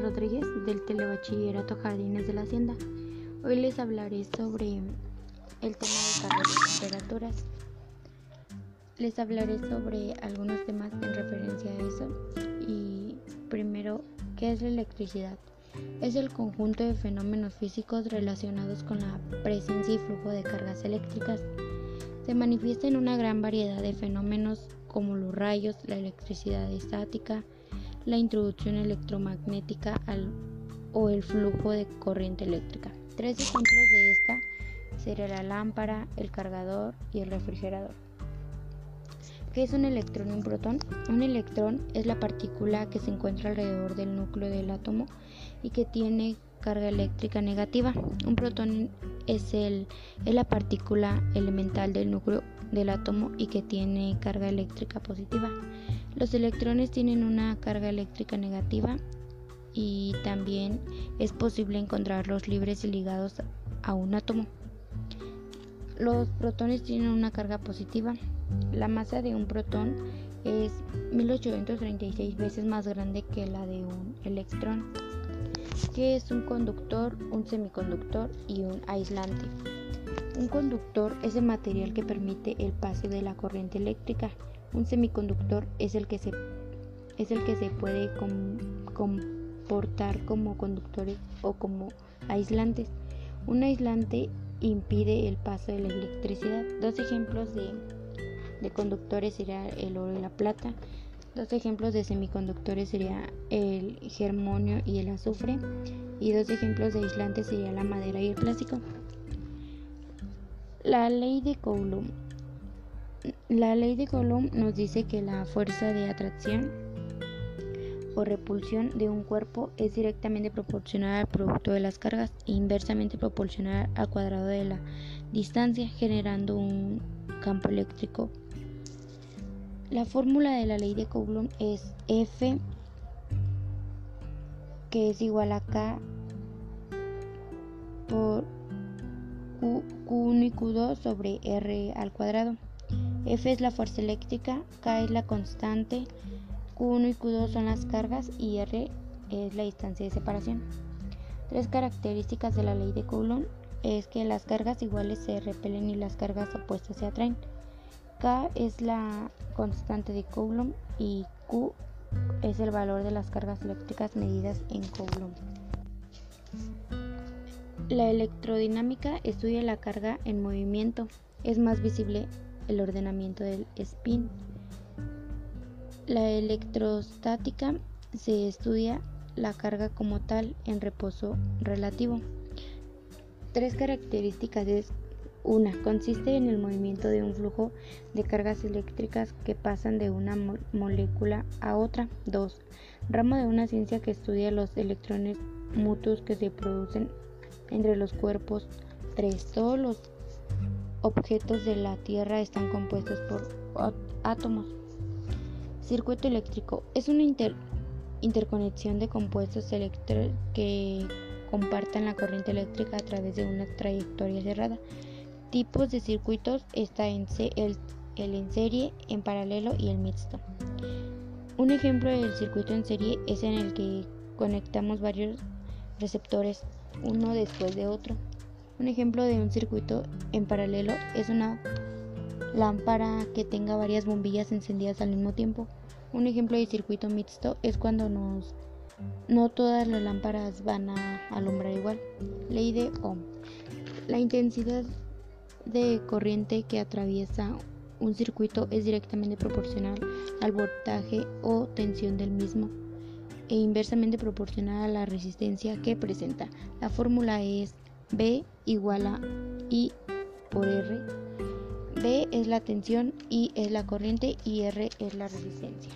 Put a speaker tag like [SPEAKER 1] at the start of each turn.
[SPEAKER 1] Rodríguez del Telebachillerato Jardines de la Hacienda. Hoy les hablaré sobre el tema de cargas y temperaturas. Les hablaré sobre algunos temas en referencia a eso. Y primero, ¿qué es la electricidad? Es el conjunto de fenómenos físicos relacionados con la presencia y flujo de cargas eléctricas. Se manifiesta en una gran variedad de fenómenos como los rayos, la electricidad estática, la introducción electromagnética o el flujo de corriente eléctrica. Tres ejemplos de esta serían la lámpara, el cargador y el refrigerador. ¿Qué es un electrón y un protón? Un electrón es la partícula que se encuentra alrededor del núcleo del átomo y que tiene carga eléctrica negativa. Un protón es, el, es la partícula elemental del núcleo del átomo y que tiene carga eléctrica positiva. Los electrones tienen una carga eléctrica negativa y también es posible encontrarlos libres y ligados a un átomo. Los protones tienen una carga positiva. La masa de un protón es 1836 veces más grande que la de un electrón, que es un conductor, un semiconductor y un aislante. Un conductor es el material que permite el paso de la corriente eléctrica un semiconductor es el que se, es el que se puede comportar como conductores o como aislantes. Un aislante impide el paso de la electricidad. Dos ejemplos de, de conductores serían el oro y la plata. Dos ejemplos de semiconductores serían el germonio y el azufre. Y dos ejemplos de aislantes serían la madera y el plástico. La ley de Coulomb la ley de Coulomb nos dice que la fuerza de atracción o repulsión de un cuerpo es directamente proporcional al producto de las cargas e inversamente proporcional al cuadrado de la distancia, generando un campo eléctrico. La fórmula de la ley de Coulomb es F que es igual a K por Q1 y Q2 sobre R al cuadrado. F es la fuerza eléctrica, K es la constante, Q1 y Q2 son las cargas y R es la distancia de separación. Tres características de la ley de Coulomb es que las cargas iguales se repelen y las cargas opuestas se atraen. K es la constante de Coulomb y Q es el valor de las cargas eléctricas medidas en Coulomb. La electrodinámica estudia la carga en movimiento. Es más visible el ordenamiento del spin. La electrostática se estudia la carga como tal en reposo relativo. Tres características es una, consiste en el movimiento de un flujo de cargas eléctricas que pasan de una molécula a otra. 2. Ramo de una ciencia que estudia los electrones mutuos que se producen entre los cuerpos. 3. Todos los objetos de la Tierra están compuestos por átomos. Circuito eléctrico es una interconexión de compuestos eléctricos que compartan la corriente eléctrica a través de una trayectoria cerrada. Tipos de circuitos está en el, el en serie, en paralelo y el mixto. Un ejemplo del circuito en serie es en el que conectamos varios receptores uno después de otro. Un ejemplo de un circuito en paralelo es una lámpara que tenga varias bombillas encendidas al mismo tiempo. Un ejemplo de circuito mixto es cuando nos, no todas las lámparas van a alumbrar igual. Ley de Ohm. La intensidad de corriente que atraviesa un circuito es directamente proporcional al voltaje o tensión del mismo e inversamente proporcional a la resistencia que presenta. La fórmula es B igual a I por R. B es la tensión, I es la corriente y R es la resistencia.